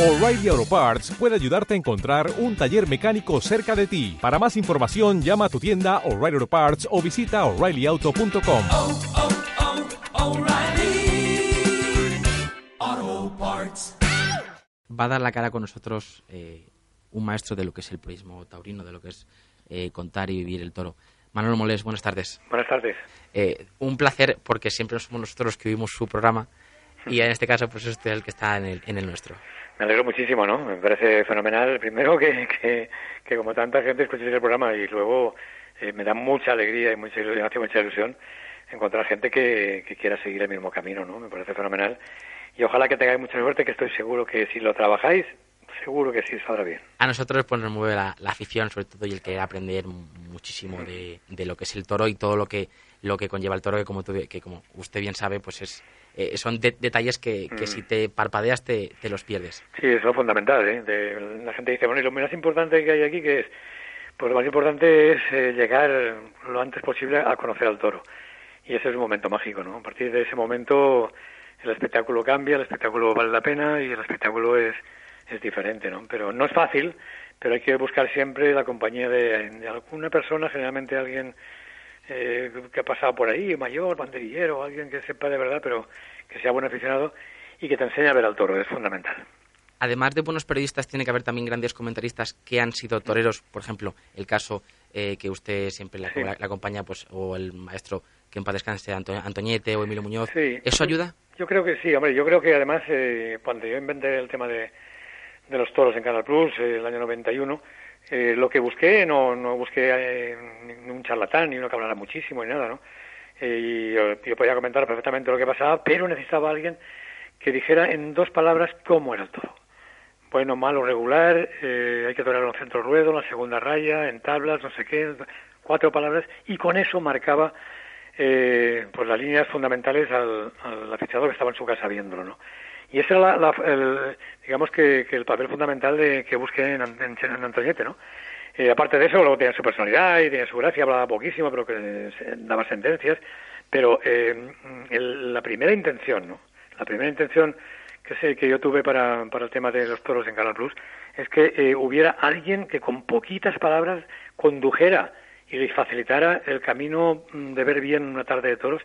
O'Reilly Auto Parts puede ayudarte a encontrar un taller mecánico cerca de ti. Para más información, llama a tu tienda O'Reilly Auto Parts o visita oreillyauto.com. oh, oh, O'Reilly Auto Parts. va a dar la cara con nosotros eh, un maestro de lo que es el purismo taurino, de lo que es eh, contar y vivir el toro. Manolo Molés, buenas tardes. Buenas tardes. Eh, un placer porque siempre somos nosotros los que vivimos su programa y en este caso pues es usted el que está en el, en el nuestro. Me alegro muchísimo, ¿no? Me parece fenomenal, primero, que, que, que como tanta gente escuchéis el programa y luego eh, me da mucha alegría y mucha ilusión, hace mucha ilusión encontrar gente que, que quiera seguir el mismo camino, ¿no? Me parece fenomenal. Y ojalá que tengáis mucha suerte, que estoy seguro que si lo trabajáis, seguro que sí saldrá bien. A nosotros pues nos mueve la, la afición sobre todo y el querer aprender muchísimo de, de lo que es el toro y todo lo que lo que conlleva el toro que como, tú- que como usted bien sabe pues es eh, son de- detalles que, que Mm. si te parpadeas te, te los pierdes. Sí, eso es fundamental, ¿eh? De- la gente dice, bueno, y lo más importante que hay aquí, que es? Pues lo más importante es eh, llegar lo antes posible a conocer al toro. Y ese es un momento mágico, ¿no? A partir de ese momento el espectáculo cambia, el espectáculo vale la pena y el espectáculo es, es diferente, ¿no? Pero no es fácil, pero hay que buscar siempre la compañía de, de alguna persona, generalmente alguien eh, que ha pasado por ahí, mayor, banderillero, alguien que sepa de verdad, pero que sea buen aficionado y que te enseñe a ver al toro, es fundamental. Además de buenos periodistas, tiene que haber también grandes comentaristas que han sido toreros. Por ejemplo, el caso eh, que usted siempre Sí. le acompaña, pues, o el maestro que en paz descanse, Anto- Antoñete o Emilio Muñoz. Sí. ¿Eso ayuda? Yo creo que sí, hombre, yo creo que además eh, cuando yo inventé el tema de, de los toros en Canal Plus, eh, el año 91, eh, lo que busqué, no, no busqué eh, un charlatán, ni uno que hablara muchísimo, ni nada, ¿no? Eh, y yo, yo podía comentar perfectamente lo que pasaba, pero necesitaba alguien que dijera en dos palabras cómo era el toro. Bueno, malo, regular, eh, hay que torear en centro ruedo, la segunda raya, en tablas, no sé qué, cuatro palabras, y con eso marcaba eh, pues las líneas fundamentales al, al aficionado que estaba en su casa viéndolo, ¿no? Y ese era, la, la- el, digamos que, que el papel fundamental de, que busqué en, en, en Antoñete, ¿no? Eh, aparte de eso, luego tenía su personalidad y tenía su gracia, hablaba poquísimo, pero que daba sentencias. Pero eh, la primera intención, ¿no? La primera intención que sé que yo tuve para, el tema de los toros en Canal Plus es que eh, hubiera alguien que con poquitas palabras condujera y les facilitara el camino de ver bien una tarde de toros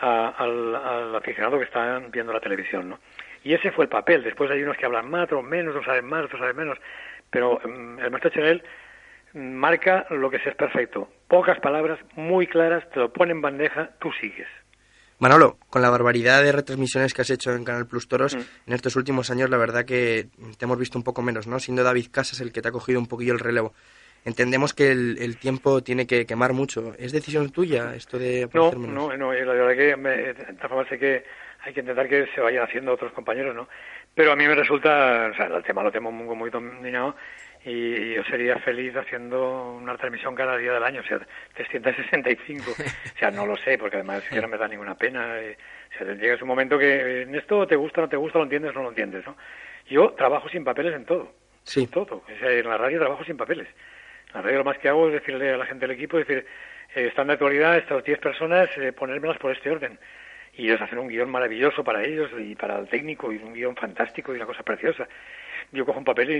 a- al, al aficionado que está viendo la televisión, ¿no? Y ese fue el papel. Después hay unos que hablan más, otros menos, otros saben más, otros saben menos. Pero mm, el maestro Chanel marca lo que es, es perfecto. Pocas palabras, muy claras, te lo pone en bandeja, tú sigues. Manolo, con la barbaridad de retransmisiones que has hecho en Canal Plus Toros Mm. en estos últimos años, la verdad que te hemos visto un poco menos, ¿no? Siendo David Casas el que te ha cogido un poquillo el relevo. Entendemos que el, el tiempo tiene que quemar mucho. ¿Es decisión tuya esto de No, no, no, eh, la verdad que me, de esta forma sé que hay que intentar que se vayan haciendo otros compañeros, ¿no? Pero a mí me resulta, o sea, el tema lo tengo muy, muy dominado y yo sería feliz haciendo una transmisión cada día del año, o sea, 365. o sea, no lo sé, porque además que no me da ninguna pena. eh, o sea, llega un momento que en esto te gusta, no te gusta, lo entiendes, no lo entiendes, ¿no? Yo trabajo sin papeles en todo. Sí. Todo. O sea, en la radio trabajo sin papeles. La radio lo más que hago es decirle a la gente del equipo, decir, eh, están de actualidad estas 10 personas, eh, ponérmelas por este orden. Y ellos hacen un guion maravilloso para ellos y para el técnico, y un guion fantástico y una cosa preciosa. Yo cojo un papel y,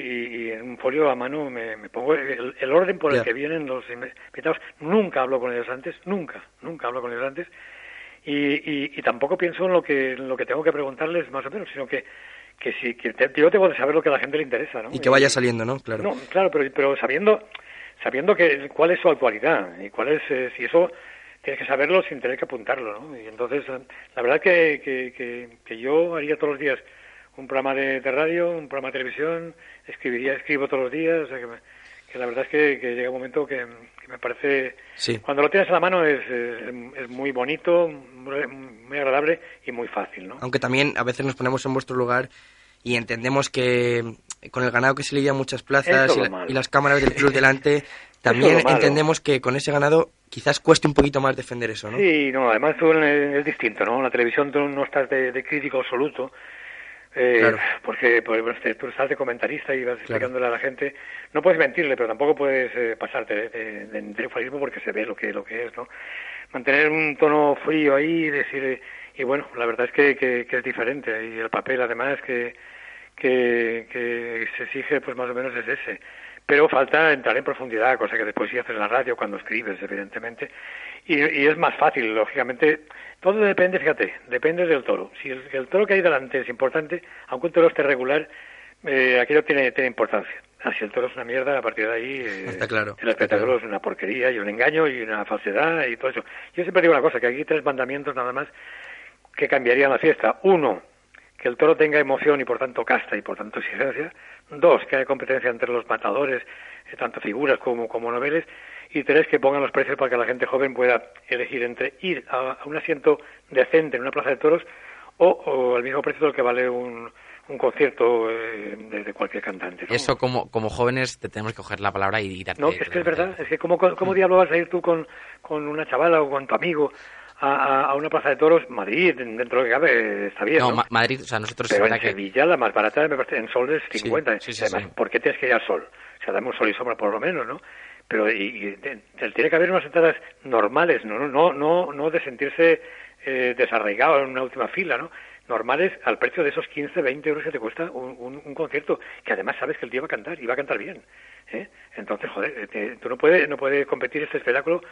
y- en un folio a mano me, me pongo el, el orden por el que vienen los invitados. Nunca hablo con ellos antes, nunca, nunca hablo con ellos antes. Y, y, y tampoco pienso en lo que en lo que tengo que preguntarles más o menos, sino que que sí que te- yo tengo que saber lo que a la gente le interesa, ¿no? Y que vaya saliendo, ¿no? Claro. No, claro, pero, pero sabiendo sabiendo que cuál es su actualidad y cuál es eh, si eso tienes que saberlo sin tener que apuntarlo, ¿no? Y entonces eh, la verdad que, que, que, que yo haría todos los días un programa de, de radio, un programa de televisión, escribiría, escribo todos los días, o sea que, me- que la verdad es que, que llega un momento que, que me parece Sí. cuando lo tienes a la mano es, es, es muy bonito, muy, muy agradable y muy fácil, ¿no? Aunque también a veces nos ponemos en vuestro lugar y entendemos que con el ganado que se lidia muchas plazas y, la- y las cámaras del club delante, también entendemos que con ese ganado quizás cueste un poquito más defender eso, ¿no? Sí, no, además tú es distinto, ¿no? La televisión tú no estás de, de crítico absoluto, eh, Claro. porque pues, te- tú estás de comentarista y vas explicándole a la gente. No puedes mentirle, pero tampoco puedes eh, pasarte de, de, porque se ve lo que lo que es, ¿no? Mantener un tono frío ahí y decir... eh, y bueno, la verdad es que, que, que es diferente. Y el papel, además, que, que, que se exige pues más o menos es ese. Pero falta entrar en profundidad, cosa que después sí haces en la radio cuando escribes, evidentemente. Y, y es más fácil, lógicamente. Todo depende, fíjate, depende del toro. Si el, el toro que hay delante es importante, aunque un toro esté regular, eh, aquello tiene, tiene importancia. Ah, si el toro es una mierda, a partir de ahí eh, Está claro, el está espectáculo claro. es una porquería y un engaño y una falsedad y todo eso. Yo siempre digo una cosa, que aquí hay tres mandamientos nada más que cambiarían la fiesta. Uno, que el toro tenga emoción y por tanto casta y por tanto exigencia. Dos, que haya competencia entre los matadores, eh, tanto figuras como, como noveles. Y tres, que pongan los precios para que la gente joven pueda elegir entre ir a, un asiento decente en una plaza de toros o, o al mismo precio del que vale un, un concierto eh, de, de cualquier cantante. ¿no? Eso como, como jóvenes te tenemos que coger la palabra y, y darte... No, es que es verdad. Es que ¿cómo, cómo diablo vas a ir tú con, con una chavala o con tu amigo a, a- una plaza de toros? Madrid, dentro de lo que cabe, está bien, No, ¿no? Ma- Madrid, o sea, nosotros Pero en que... Sevilla la más barata me parece en sol es Sí, 50. sí, sí, Además, sí. ¿por qué tienes que ir al sol? O sea, dame un sol y sombra por lo menos, ¿no? Pero y, y te- tiene que haber unas entradas normales, no no no no, no de sentirse eh, desarraigado en una última fila, ¿no? Normales al precio de esos 15, 20 euros que te cuesta un, concierto, que además sabes que el tío va a cantar y va a cantar bien. ¿eh? Entonces, joder, eh, te- tú no puedes, no puedes competir este espectáculo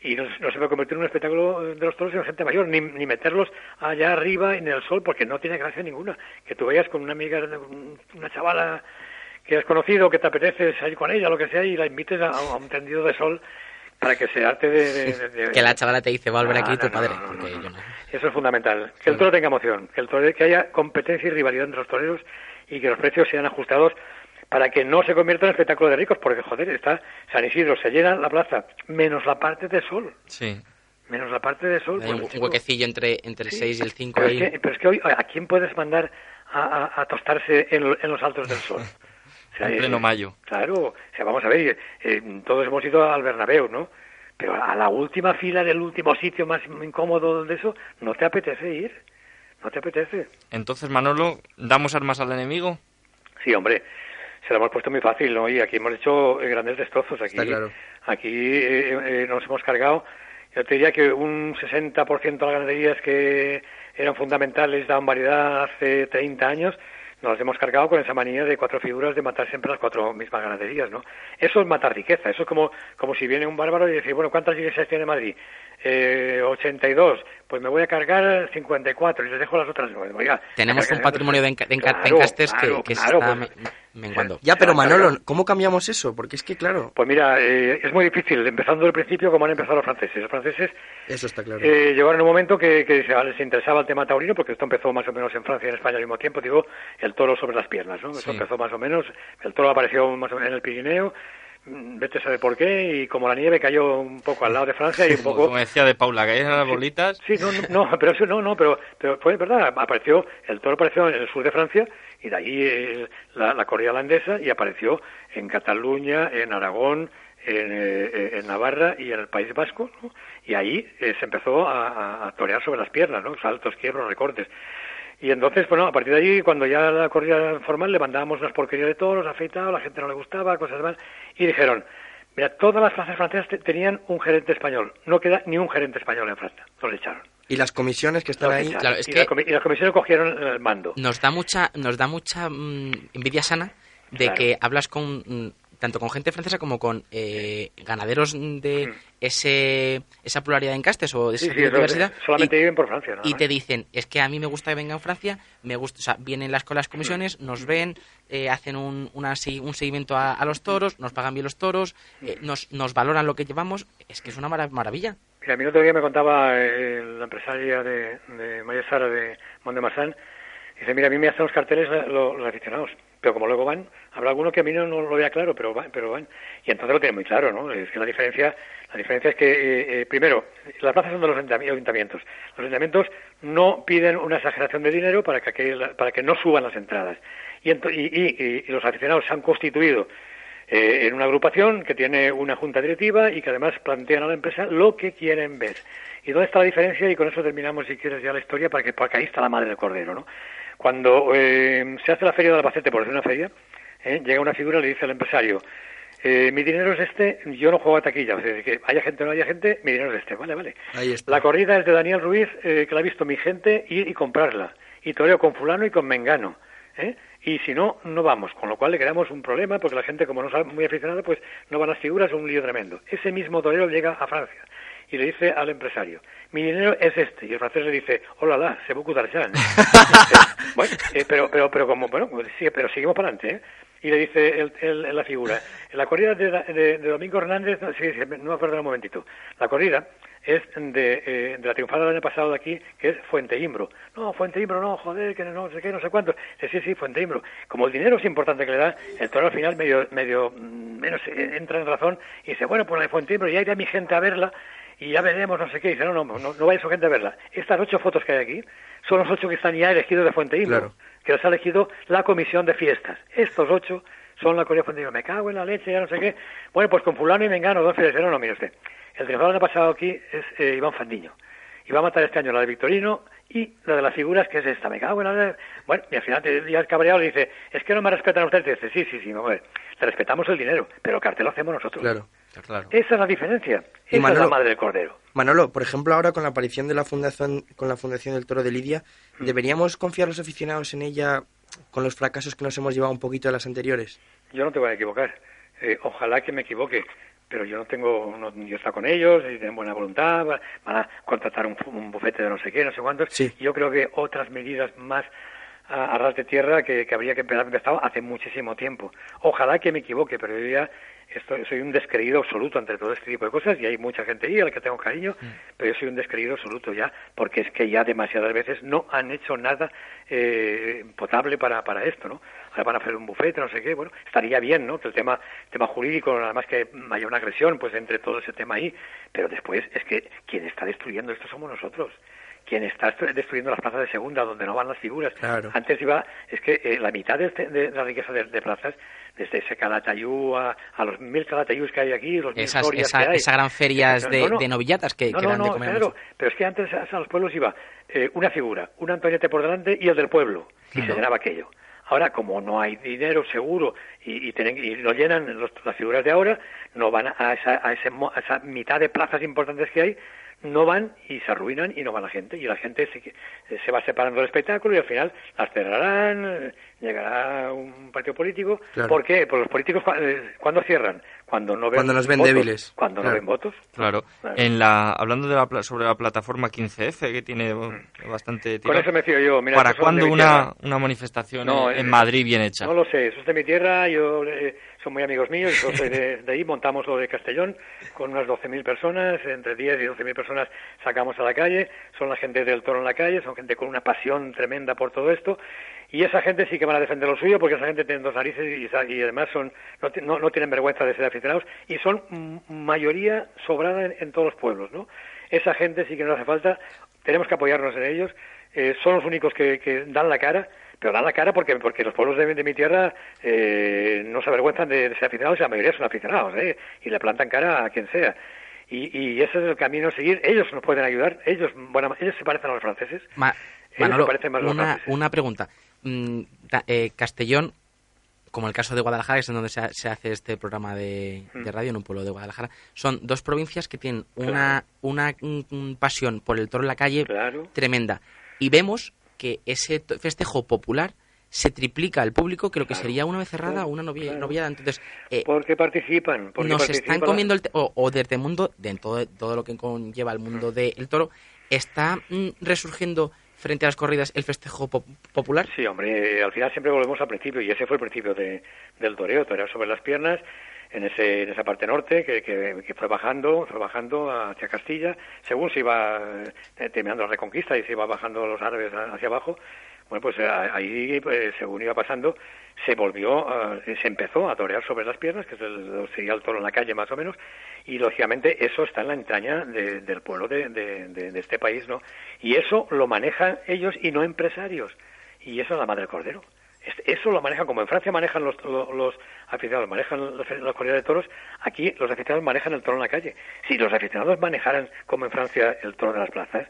y no, no se puede convertir en un espectáculo de los toros en gente mayor, ni, ni meterlos allá arriba en el sol, porque no tiene gracia ninguna. Que tú vayas con una amiga, un- una chavala que has conocido, que te apetece salir con ella, lo que sea, y la invites a, a un tendido de sol para que se arte de... de- de- de- Que la chavala te dice, va a volver aquí no, tu no, padre. no, no, porque no, yo no. no. Eso es fundamental. Que el toro tenga emoción, que, el toro, que haya competencia y rivalidad entre los toreros y que los precios sean ajustados para que no se convierta en espectáculo de ricos, porque, joder, está San Isidro, se llena la plaza, menos la parte de sol, Sí. menos la parte de sol. Hay un, pues, un huequecillo entre, entre el Sí, 6 y el 5 pero ahí. Es que, pero es que hoy, ¿a quién puedes mandar a, a- a tostarse en, lo- en los altos del sol? O sea, En pleno eh, mayo. Claro, o sea, vamos a ver, eh, todos hemos ido al Bernabéu, ¿no? Pero a la última fila del último sitio más incómodo de eso, no te apetece ir, no te apetece. Entonces, Manolo, ¿damos armas al enemigo? Sí, hombre, se lo hemos puesto muy fácil, ¿no? Y aquí hemos hecho eh, grandes destrozos. Aquí, Está claro. aquí eh, eh, nos hemos cargado, yo te diría que un 60% de las ganaderías que eran fundamentales, daban variedad hace 30 años, nos las hemos cargado con esa manía de cuatro figuras de matar siempre las cuatro mismas ganaderías, ¿no? Eso es matar riqueza, eso es como, como si viene un bárbaro y dice, bueno, ¿cuántas iglesias tiene Madrid? Eh, 82, pues me voy a cargar 54 y les dejo las otras nueve. Oiga, Tenemos un patrimonio de, enca- de enca- de Claro, encastes que- claro, que, claro, está pues- me- menguando. Ya, pero Manolo. ¿cómo cambiamos eso? Porque es que, claro, Pues mira, eh, es muy difícil, empezando del principio como han empezado los franceses. Los franceses eso está claro. eh, llegaron un momento que, que se- les interesaba el tema taurino, porque esto empezó más o menos en Francia y en España al mismo tiempo, digo, el toro sobre las piernas, ¿no? Eso Sí. empezó más o menos, el toro apareció más o menos en el Pirineo, vete a saber por qué, y como la nieve cayó un poco al lado de Francia y un poco... como decía de Paula, eran las bolitas. Sí, no, no, no, pero eso no, no, pero, pero fue verdad, apareció, el toro apareció en el sur de Francia y de allí eh, la, la corrida holandesa y apareció en Cataluña, en Aragón, en, eh, en Navarra y en el País Vasco, ¿no? y ahí eh, se empezó a, a- a torear sobre las piernas, ¿no? saltos, quiebros, recortes. Y entonces, bueno, a partir de allí, cuando ya la corrida formal, le mandábamos unas porquerías de toros, afeitados, la gente no le gustaba, cosas más, y dijeron, mira, todas las plazas francesas te- tenían un gerente español, no queda ni un gerente español en Francia, los echaron. Y las comisiones que están Los ahí. Claro, es y, que- la y las comisiones cogieron el mando. Nos da mucha, nos da mucha mm, envidia sana de Claro. que hablas con mm, tanto con gente francesa como con eh, ganaderos de Mm. ese esa pluralidad de encastes o de esa sí, diversidad solamente y- viven por Francia, nada y te dicen, es que a mí me gusta que venga en Francia, me gusta, o sea, vienen las, con las comisiones, nos ven, eh, hacen un, una un seguimiento a, a los toros, nos pagan bien los toros, eh, nos, nos valoran lo que llevamos, es que es una mara- maravilla. Mira, a mí el otro día me contaba eh, la empresaria de, de Maya Sara de Mondemarsan, dice, mira, a mí me hacen los carteles eh, lo- los, aficionados, pero como luego van, habrá alguno que a mí no, lo vea claro, pero van, pero van. Y entonces lo tiene muy claro, ¿no? Es que la diferencia, la diferencia es que, eh, eh, primero, las plazas son de los ayuntami- ayuntamientos. Los ayuntamientos no piden una exageración de dinero para que, para que no suban las entradas. Y, y, y- los aficionados se han constituido eh, en una agrupación que tiene una junta directiva y que además plantean a la empresa lo que quieren ver. ¿Y dónde está la diferencia? Y con eso terminamos, si quieres, ya la historia, para que, porque ahí está la madre del cordero, ¿no? Cuando eh, se hace la feria de Albacete, por decir una feria, ¿eh? llega una figura y le dice al empresario, eh, mi dinero es este, yo no juego a taquilla, o sea, que haya gente o no haya gente, mi dinero es este, vale, vale. ahí está. La corrida es de Daniel Ruiz, eh, que la ha visto mi gente, ir y comprarla. Y toreo con fulano y con mengano. ¿eh? y si no, no vamos, con lo cual le creamos un problema porque la gente, como no es muy aficionada, pues no van las figuras, un lío tremendo. Ese mismo torero llega a Francia y le dice al empresario, mi dinero es este. Y el francés le dice, hola, la, se beaucoup d'argent. bueno, eh, pero, pero, pero como, bueno, sí, pero seguimos para adelante, ¿eh? Y le dice el, el- la figura, en la corrida de, de- de Domingo Hernández, no, sí, sí, no me acuerdo un momentito, la corrida es de, eh, de la triunfada del año pasado de aquí, que es Fuente Imbro. No, Fuente Imbro, no, joder, que no sé qué, no sé cuánto. Dice, sí, sí, Fuente Imbro. Como el dinero es importante que le da, el toro al final medio, medio mm, menos eh, entra en razón y dice, bueno, pues la de Fuente Imbro, ya irá mi gente a verla y ya veremos, no sé qué. Dice, no, no, no, no vaya su gente a verla. Estas ocho fotos que hay aquí son los ocho que están ya elegidos de Fuente Imbro, Claro. Que los ha elegido la comisión de fiestas. Estos ocho son la Imbro. Me cago en la leche, ya no sé qué. Bueno, pues con fulano y mengano, dos fieles. No, mire usted. El triunfador año pasado aquí es eh, Iván Fandiño. Y va a matar este año la de Victorino y la de las figuras, que es esta. Me cago en la... le- Bueno, y al final ya el cabreado le dice, es que no me respetan ustedes. Dice, sí, sí, sí, hombre, le respetamos el dinero, pero el cartel lo hacemos nosotros. Claro. Claro. Esa es la diferencia. Esa es Manolo- la madre del cordero. Manolo, por ejemplo, ahora con la aparición de la fundación, con la fundación del Toro de Lidia, Mm. ¿deberíamos confiar los aficionados en ella con los fracasos que nos hemos llevado un poquito de las anteriores? Yo no te voy a equivocar. Eh, ojalá que me equivoque, pero yo no tengo, no, yo está con ellos, y tienen buena voluntad, va- van a contratar un, un bufete de no sé qué, no sé cuántos. Sí. Yo creo que otras medidas más a, a ras de tierra que, que habría que empezar empezado hace muchísimo tiempo. Ojalá que me equivoque, pero yo ya estoy, soy un descreído absoluto ante todo este tipo de cosas y hay mucha gente ahí a la que tengo cariño, pero yo soy un descreído absoluto ya, porque es que ya demasiadas veces no han hecho nada eh, potable para, para esto, ¿no? Ahora van a hacer un bufete, no sé qué, bueno, estaría bien, ¿no? Que el tema, tema jurídico, nada más que haya una agresión, pues entre todo ese tema ahí, pero después es que quien está destruyendo esto somos nosotros quien está est- destruyendo las plazas de segunda donde no van las figuras. Claro. Antes iba, es que eh, la mitad de, este- de la riqueza de, de plazas, desde ese Calatayú a, a los mil Calatayús que hay aquí, los mil Esas, esa, que hay. esa gran ferias No, de, no, no. de novillatas que, No, que eran de comer claro, pero es que antes a, los pueblos iba eh, una figura, un Antoñete por delante y el del pueblo, y se llenaba aquello. Ahora, como no hay dinero seguro y, y, tienen, y lo llenan los- las figuras de ahora, no van a esa, a, ese mo- a esa mitad de plazas importantes que hay, no van y se arruinan y no va la gente. Y la gente se, se va separando del espectáculo y al final las cerrarán, llegará un partido político. Claro. ¿Por qué? Pues los políticos, ¿cuándo cierran? Cuando no ven Cuando nos ven votos. débiles. Cuando Claro. no ven votos. Claro. Claro. En la, hablando de la, pla- sobre la plataforma 15F, que tiene bueno, bastante Con tirón, eso me fío yo. Mira, ¿Para cuándo una, una manifestación No, en, en eh, Madrid bien hecha? No lo sé, eso es de mi tierra, yo eh, son muy amigos míos, soy de, de ahí, montamos lo de Castellón con unas 12.000 personas, entre 10 y 12.000 personas sacamos a la calle, son la gente del toro en la calle, son gente con una pasión tremenda por todo esto, y esa gente sí que van a defender lo suyo, porque esa gente tiene dos narices y, y además son no, no, no tienen vergüenza de ser aficionados, y son mayoría sobrada en, todos los pueblos, ¿no? Esa gente sí que nos hace falta, tenemos que apoyarnos en ellos, eh, son los únicos que dan la cara, pero dan la cara porque porque los pueblos de, de mi tierra eh, no se avergüenzan de, de ser aficionados y la mayoría son aficionados ¿eh? y le plantan cara a quien sea y, y ese es el camino a seguir ellos nos pueden ayudar ellos bueno ellos se parecen a los franceses Ma- Ellos se parecen más a los una, franceses. una pregunta. Mm, eh, Castellón, como el caso de Guadalajara, que es en donde se, se hace este programa de, Mm. de radio, en un pueblo de Guadalajara, son dos provincias que tienen una, una mm, pasión por el toro en la calle Claro. tremenda. Y vemos que ese festejo popular se triplica el público que lo que Claro, sería una claro, o una novia, claro. noviada. Entonces, eh, porque participan porque nos participan están comiendo el o, o desde el mundo de todo, todo lo que conlleva el mundo del toro está mm, resurgiendo frente a las corridas el festejo po- popular Sí, hombre, eh, al final siempre volvemos al principio y ese fue el principio de, del toreo, torear sobre las piernas en, ese, esa parte norte que, que, fue bajando, fue hacia Castilla, según se iba eh, terminando la reconquista y se iba bajando los árabes hacia abajo, bueno, pues eh, ahí, pues, según iba pasando, se volvió, eh, se empezó a torear sobre las piernas, que es el, sería el toro en la calle más o menos, y lógicamente eso está en la entraña de- del pueblo de, este país, ¿no? Y eso lo manejan ellos y no empresarios, y eso es la madre cordero. Es- Eso lo manejan como en Francia manejan los, los, los aficionados, manejan los, los de toros, aquí los aficionados manejan el toro en la calle. Si los aficionados manejaran como en Francia el toro de las plazas,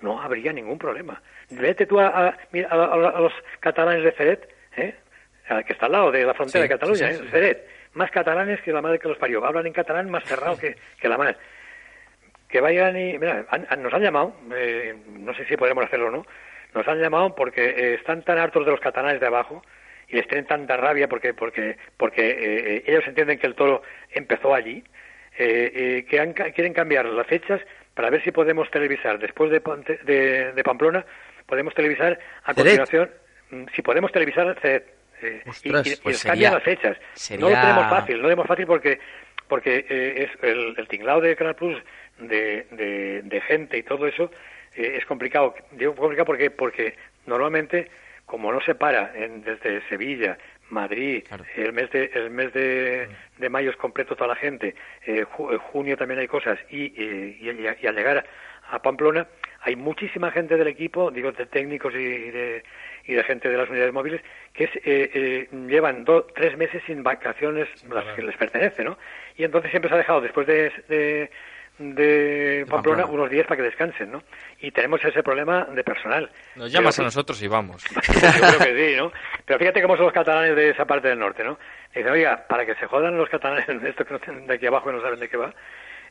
no habría ningún problema. Vete tú a, a- a- a- los catalanes de Ceret, ¿eh? que está al lado de la frontera Sí, de Cataluña, sí, sí, ¿eh? Ceret, más catalanes que la madre que los parió. Hablan en catalán más cerrado que, que la madre. Que vayan y... Mira, han- han- nos han llamado, eh, no sé si podremos hacerlo o no, nos han llamado porque eh, están tan hartos de los catalanes de abajo y les tienen tanta rabia porque porque porque eh, eh, ellos entienden que el toro empezó allí, eh, eh, que han quieren cambiar las fechas para ver si podemos televisar después de, de, de Pamplona, podemos televisar a Ceret. continuación, mm, si podemos televisar Ceret, eh, y, Ostras, y- y pues cambian las fechas. sería- No lo tenemos fácil, no lo tenemos fácil porque porque eh, es el, el tinglado de Canal Plus de, de, de gente y todo eso eh, es complicado. Digo complicado porque porque normalmente como no se para en- desde Sevilla, Madrid, Claro. el mes de el mes de, de mayo es completo toda la gente, eh, ju- eh, junio también hay cosas y, y, y al llegar a Pamplona hay muchísima gente del equipo, digo de técnicos y de, y de gente de las unidades móviles que es, eh, eh, llevan dos, tres meses sin vacaciones las que les pertenece, ¿no? Y entonces siempre se ha dejado después de, de, de Pamplona, unos días para que descansen, ¿no? Y tenemos ese problema de personal. Nos llamas Pero- a nosotros y vamos. yo creo que sí, ¿no? Pero fíjate cómo son los catalanes de esa parte del norte, ¿no? Dicen, oiga, para que se jodan los catalanes de estos que no tienen de aquí abajo y no saben de qué va,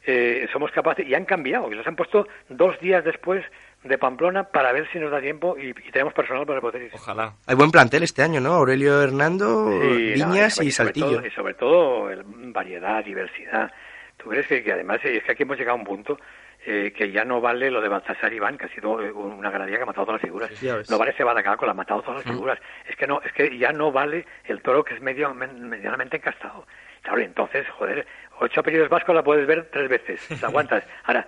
eh, somos capaces, y han cambiado, y los han puesto dos días después de Pamplona para ver si nos da tiempo y, y tenemos personal para poder ir. Ojalá. Hay buen plantel este año, ¿no? Aurelio Hernando, Sí, no, Viñas sobre- y sobre Saltillo. todo- y sobre todo el- variedad, diversidad. Crees que, que además eh, es que aquí hemos llegado a un punto eh, que ya no vale lo de Baltasar Iván, que ha sido eh, una granadilla que ha matado todas las figuras. no vale ese Badacaco, la ha matado todas las figuras. Es que no, es que ya no vale el toro que es medio men- medianamente encastado. Claro, y entonces, joder, ocho apellidos vascos la puedes ver tres veces, la aguantas. Ahora,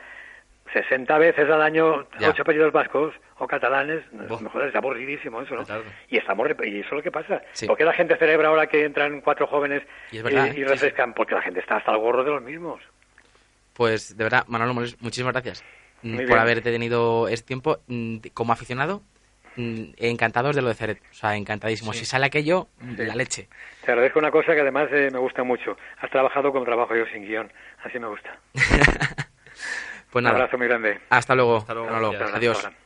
60 veces al año Ya. ocho apellidos vascos o catalanes, mejor es aburridísimo eso, ¿no? Claro. Y estamos y eso es lo que pasa. Sí. ¿Por qué la gente celebra ahora que entran cuatro jóvenes Y verdad, eh, Sí, refrescan? Porque la gente está hasta el gorro de los mismos. Pues de verdad, Manolo, muchísimas gracias mm, Muy por bien. haberte tenido este tiempo. Mm, Como aficionado, mm, encantados de lo de Ceret. O sea, encantadísimo. Si sale aquello, Sí. la leche. Te agradezco una cosa que además eh, me gusta mucho. Has trabajado como trabajo yo sin guion. Así me gusta. Pues Un nada, abrazo muy grande. hasta luego. Hasta luego, gracias. Adiós. Hasta ahora.